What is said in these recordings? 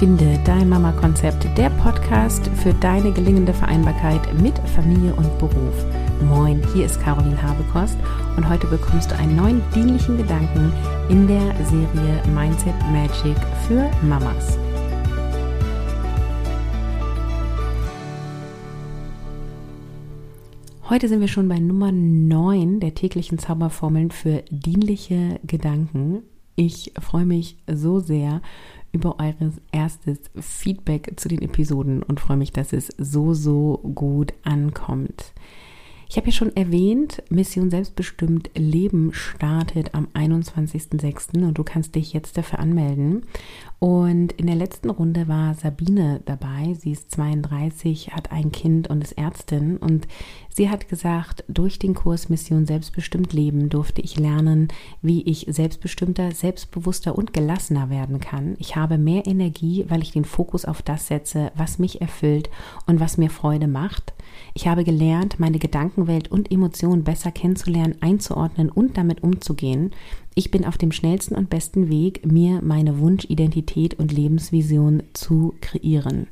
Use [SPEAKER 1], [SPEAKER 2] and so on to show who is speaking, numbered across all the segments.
[SPEAKER 1] Finde dein Mama-Konzept, der Podcast für deine gelingende Vereinbarkeit mit Familie und Beruf. Moin, hier ist Caroline Habekost und heute bekommst du einen neuen dienlichen Gedanken in der Serie Mindset Magic für Mamas. Heute sind wir schon bei Nummer 9 der täglichen Zauberformeln für dienliche Gedanken. Ich freue mich so sehr über eures erstes Feedback zu den Episoden und freue mich, dass es so, so gut ankommt. Ich habe ja schon erwähnt, Mission Selbstbestimmt Leben startet am 21.06. und du kannst dich jetzt dafür anmelden. Und in der letzten Runde war Sabine dabei. Sie ist 32, hat ein Kind und ist Ärztin. Und sie hat gesagt, durch den Kurs Mission Selbstbestimmt Leben durfte ich lernen, wie ich selbstbestimmter, selbstbewusster und gelassener werden kann. Ich habe mehr Energie, weil ich den Fokus auf das setze, was mich erfüllt und was mir Freude macht. Ich habe gelernt, meine Gedankenwelt und Emotionen besser kennenzulernen, einzuordnen und damit umzugehen. Ich bin auf dem schnellsten und besten Weg, mir meine Wunschidentität und Lebensvision zu kreieren.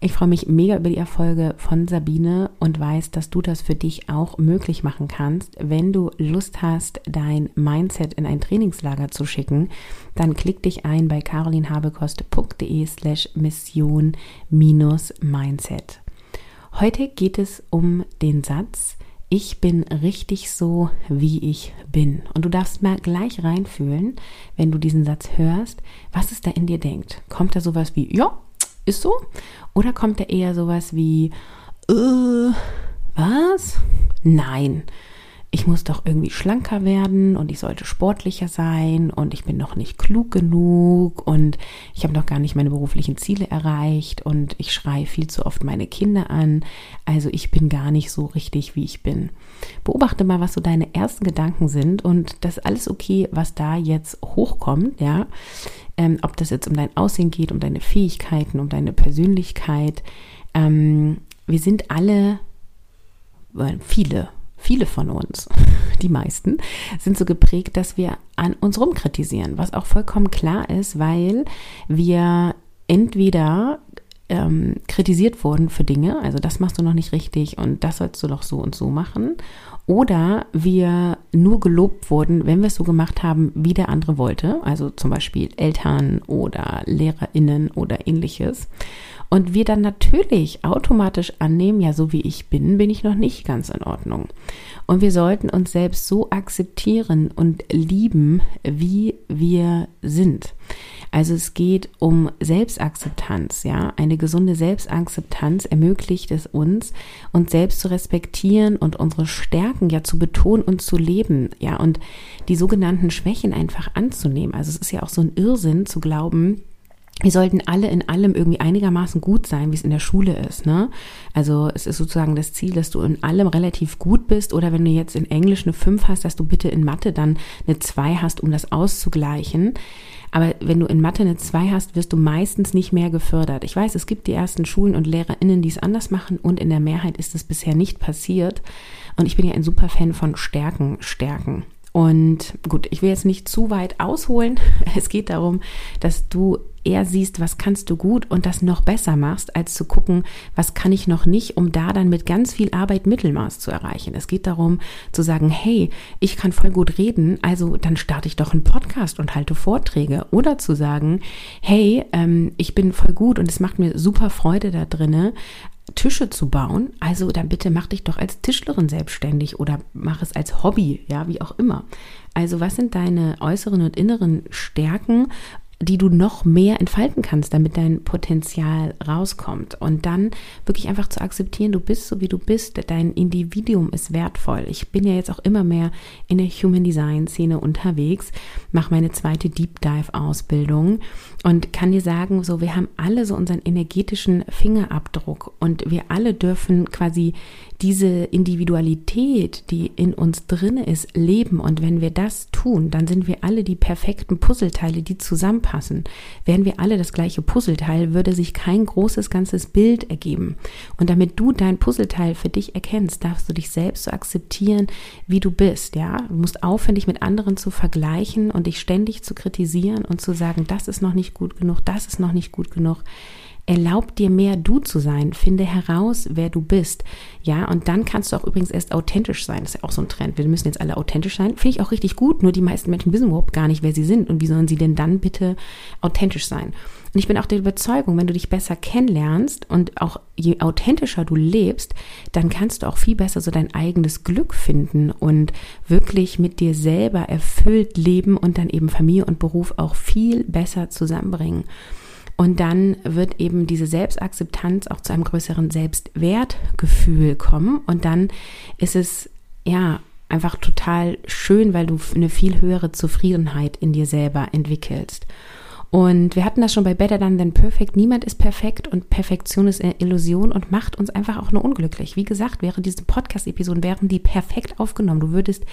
[SPEAKER 1] Ich freue mich mega über die Erfolge von Sabine und weiß, dass du das für dich auch möglich machen kannst. Wenn du Lust hast, dein Mindset in ein Trainingslager zu schicken, dann klick dich ein bei carolinhabekost.de slash mission mindset. Heute geht es um den Satz, ich bin richtig so, wie ich bin. Und du darfst mal gleich reinfühlen, wenn du diesen Satz hörst, was es da in dir denkt. Kommt da sowas wie, ja, ist so? Oder kommt da eher sowas wie, äh, was? Nein, ich muss doch irgendwie schlanker werden und ich sollte sportlicher sein und ich bin noch nicht klug genug und ich habe noch gar nicht meine beruflichen Ziele erreicht und ich schreie viel zu oft meine Kinder an. Also ich bin gar nicht so richtig, wie ich bin. Beobachte mal, was so deine ersten Gedanken sind und das ist alles okay, was da jetzt hochkommt, ja. Ähm, ob das jetzt um dein Aussehen geht, um deine Fähigkeiten, um deine Persönlichkeit. Ähm, wir sind alle, viele viele von uns, die meisten, sind so geprägt, dass wir an uns rumkritisieren, was auch vollkommen klar ist, weil wir entweder ähm, kritisiert wurden für Dinge, also das machst du noch nicht richtig und das sollst du doch so und so machen, oder wir nur gelobt wurden, wenn wir es so gemacht haben, wie der andere wollte, also zum Beispiel Eltern oder Lehrerinnen oder ähnliches. Und wir dann natürlich automatisch annehmen, ja, so wie ich bin, bin ich noch nicht ganz in Ordnung. Und wir sollten uns selbst so akzeptieren und lieben, wie wir sind. Also es geht um Selbstakzeptanz, ja. Eine gesunde Selbstakzeptanz ermöglicht es uns, uns selbst zu respektieren und unsere Stärken ja zu betonen und zu leben, ja. Und die sogenannten Schwächen einfach anzunehmen. Also es ist ja auch so ein Irrsinn zu glauben, wir sollten alle in allem irgendwie einigermaßen gut sein, wie es in der Schule ist. Ne? Also es ist sozusagen das Ziel, dass du in allem relativ gut bist oder wenn du jetzt in Englisch eine 5 hast, dass du bitte in Mathe dann eine 2 hast, um das auszugleichen. Aber wenn du in Mathe eine 2 hast, wirst du meistens nicht mehr gefördert. Ich weiß, es gibt die ersten Schulen und LehrerInnen, die es anders machen und in der Mehrheit ist es bisher nicht passiert. Und ich bin ja ein super Fan von Stärken, Stärken. Und gut, ich will jetzt nicht zu weit ausholen. Es geht darum, dass du eher siehst, was kannst du gut und das noch besser machst, als zu gucken, was kann ich noch nicht, um da dann mit ganz viel Arbeit Mittelmaß zu erreichen. Es geht darum zu sagen, hey, ich kann voll gut reden, also dann starte ich doch einen Podcast und halte Vorträge. Oder zu sagen, hey, ähm, ich bin voll gut und es macht mir super Freude da drinne, Tische zu bauen, also dann bitte mach dich doch als Tischlerin selbstständig oder mach es als Hobby, ja, wie auch immer. Also was sind deine äußeren und inneren Stärken die du noch mehr entfalten kannst, damit dein Potenzial rauskommt. Und dann wirklich einfach zu akzeptieren, du bist so wie du bist, dein Individuum ist wertvoll. Ich bin ja jetzt auch immer mehr in der Human Design Szene unterwegs, mache meine zweite Deep Dive Ausbildung und kann dir sagen, so wir haben alle so unseren energetischen Fingerabdruck und wir alle dürfen quasi diese Individualität, die in uns drin ist, leben. Und wenn wir das tun, dann sind wir alle die perfekten Puzzleteile, die zusammenpassen passen. Wären wir alle das gleiche Puzzleteil, würde sich kein großes ganzes Bild ergeben. Und damit du dein Puzzleteil für dich erkennst, darfst du dich selbst so akzeptieren, wie du bist, ja? Du musst aufhören, dich mit anderen zu vergleichen und dich ständig zu kritisieren und zu sagen, das ist noch nicht gut genug, das ist noch nicht gut genug. Erlaub dir mehr du zu sein. Finde heraus, wer du bist. Ja, und dann kannst du auch übrigens erst authentisch sein. Das ist ja auch so ein Trend. Wir müssen jetzt alle authentisch sein. Finde ich auch richtig gut. Nur die meisten Menschen wissen überhaupt gar nicht, wer sie sind. Und wie sollen sie denn dann bitte authentisch sein? Und ich bin auch der Überzeugung, wenn du dich besser kennenlernst und auch je authentischer du lebst, dann kannst du auch viel besser so dein eigenes Glück finden und wirklich mit dir selber erfüllt leben und dann eben Familie und Beruf auch viel besser zusammenbringen. Und dann wird eben diese Selbstakzeptanz auch zu einem größeren Selbstwertgefühl kommen. Und dann ist es, ja, einfach total schön, weil du eine viel höhere Zufriedenheit in dir selber entwickelst. Und wir hatten das schon bei Better Than Than Perfect. Niemand ist perfekt und Perfektion ist eine Illusion und macht uns einfach auch nur unglücklich. Wie gesagt, wäre diese Podcast-Episoden, wären die perfekt aufgenommen. Du würdest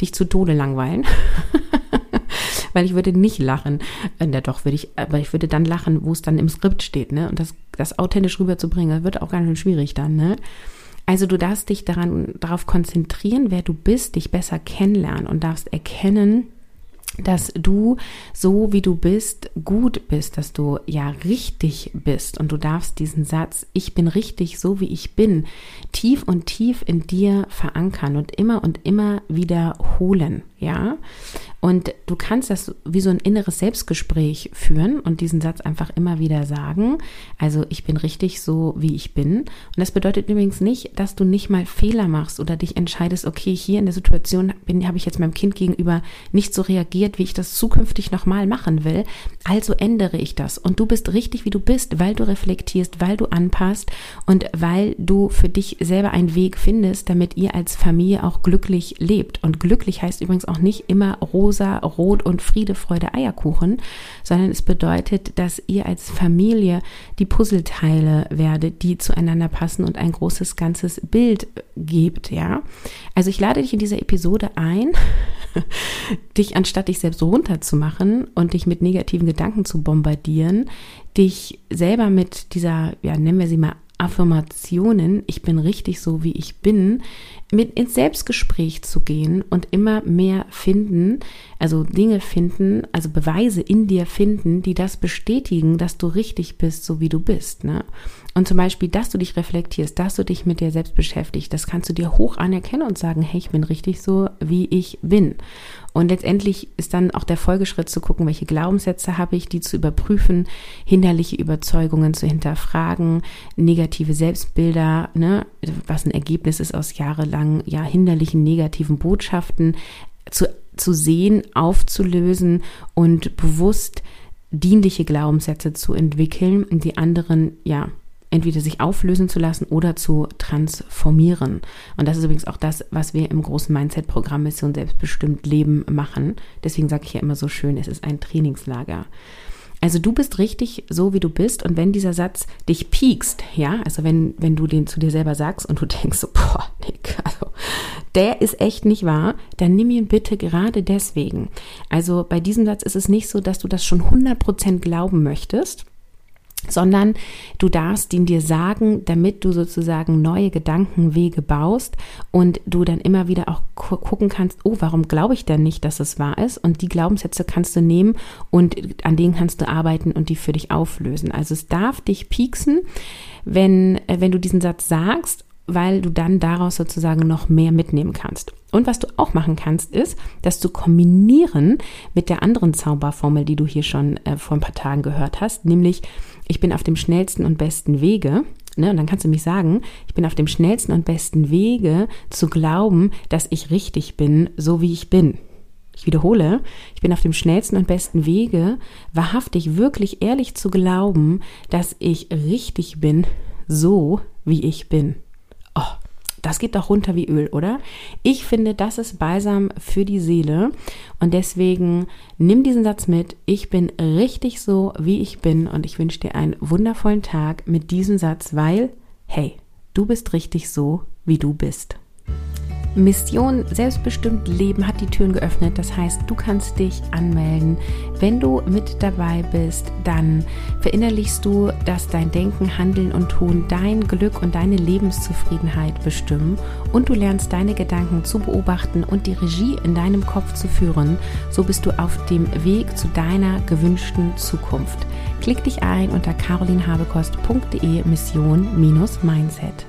[SPEAKER 1] dich zu Tode langweilen. Weil ich würde nicht lachen. Äh, doch, würde ich, aber ich würde dann lachen, wo es dann im Skript steht, ne? Und das, das authentisch rüberzubringen, wird auch ganz schön schwierig dann, ne? Also du darfst dich daran, darauf konzentrieren, wer du bist, dich besser kennenlernen und darfst erkennen, dass du so wie du bist gut bist, dass du ja richtig bist und du darfst diesen Satz, ich bin richtig so wie ich bin, tief und tief in dir verankern und immer und immer wiederholen, ja? Und du kannst das wie so ein inneres Selbstgespräch führen und diesen Satz einfach immer wieder sagen. Also ich bin richtig so, wie ich bin. Und das bedeutet übrigens nicht, dass du nicht mal Fehler machst oder dich entscheidest, okay, hier in der Situation bin, habe ich jetzt meinem Kind gegenüber nicht so reagiert, wie ich das zukünftig nochmal machen will. Also ändere ich das. Und du bist richtig, wie du bist, weil du reflektierst, weil du anpasst und weil du für dich selber einen Weg findest, damit ihr als Familie auch glücklich lebt. Und glücklich heißt übrigens auch nicht immer rosa rot und Friede, Freude, Eierkuchen, sondern es bedeutet, dass ihr als Familie die Puzzleteile werdet, die zueinander passen und ein großes ganzes Bild gebt, ja. Also ich lade dich in dieser Episode ein, dich anstatt dich selbst runterzumachen und dich mit negativen Gedanken zu bombardieren, dich selber mit dieser, ja, nennen wir sie mal Affirmationen, ich bin richtig so, wie ich bin, mit ins Selbstgespräch zu gehen und immer mehr finden, also Dinge finden, also Beweise in dir finden, die das bestätigen, dass du richtig bist, so wie du bist. Ne? Und zum Beispiel, dass du dich reflektierst, dass du dich mit dir selbst beschäftigst, das kannst du dir hoch anerkennen und sagen, hey, ich bin richtig so, wie ich bin. Und letztendlich ist dann auch der Folgeschritt zu gucken, welche Glaubenssätze habe ich, die zu überprüfen, hinderliche Überzeugungen zu hinterfragen, negative Selbstbilder, ne, was ein Ergebnis ist aus jahrelang ja hinderlichen negativen Botschaften zu, zu sehen, aufzulösen und bewusst dienliche Glaubenssätze zu entwickeln die anderen ja entweder sich auflösen zu lassen oder zu transformieren. Und das ist übrigens auch das, was wir im großen Mindset-Programm Mission Selbstbestimmt Leben machen. Deswegen sage ich ja immer so schön, es ist ein Trainingslager. Also du bist richtig so, wie du bist. Und wenn dieser Satz dich piekst, ja, also wenn, wenn du den zu dir selber sagst und du denkst so, boah, Nick, also der ist echt nicht wahr, dann nimm ihn bitte gerade deswegen. Also bei diesem Satz ist es nicht so, dass du das schon 100% glauben möchtest, sondern du darfst ihn dir sagen, damit du sozusagen neue Gedankenwege baust und du dann immer wieder auch gucken kannst, oh, warum glaube ich denn nicht, dass es wahr ist? Und die Glaubenssätze kannst du nehmen und an denen kannst du arbeiten und die für dich auflösen. Also es darf dich pieksen, wenn, äh, wenn du diesen Satz sagst weil du dann daraus sozusagen noch mehr mitnehmen kannst. Und was du auch machen kannst, ist, dass du kombinieren mit der anderen Zauberformel, die du hier schon äh, vor ein paar Tagen gehört hast, nämlich ich bin auf dem schnellsten und besten Wege. Ne, und dann kannst du mich sagen, ich bin auf dem schnellsten und besten Wege zu glauben, dass ich richtig bin, so wie ich bin. Ich wiederhole, ich bin auf dem schnellsten und besten Wege, wahrhaftig, wirklich ehrlich zu glauben, dass ich richtig bin, so wie ich bin. Das geht doch runter wie Öl, oder? Ich finde, das ist Balsam für die Seele. Und deswegen nimm diesen Satz mit. Ich bin richtig so, wie ich bin. Und ich wünsche dir einen wundervollen Tag mit diesem Satz, weil, hey, du bist richtig so, wie du bist. Mission Selbstbestimmt Leben hat die Türen geöffnet. Das heißt, du kannst dich anmelden. Wenn du mit dabei bist, dann verinnerlichst du, dass dein Denken, Handeln und Tun dein Glück und deine Lebenszufriedenheit bestimmen und du lernst deine Gedanken zu beobachten und die Regie in deinem Kopf zu führen. So bist du auf dem Weg zu deiner gewünschten Zukunft. Klick dich ein unter carolinhabekost.de Mission-Mindset.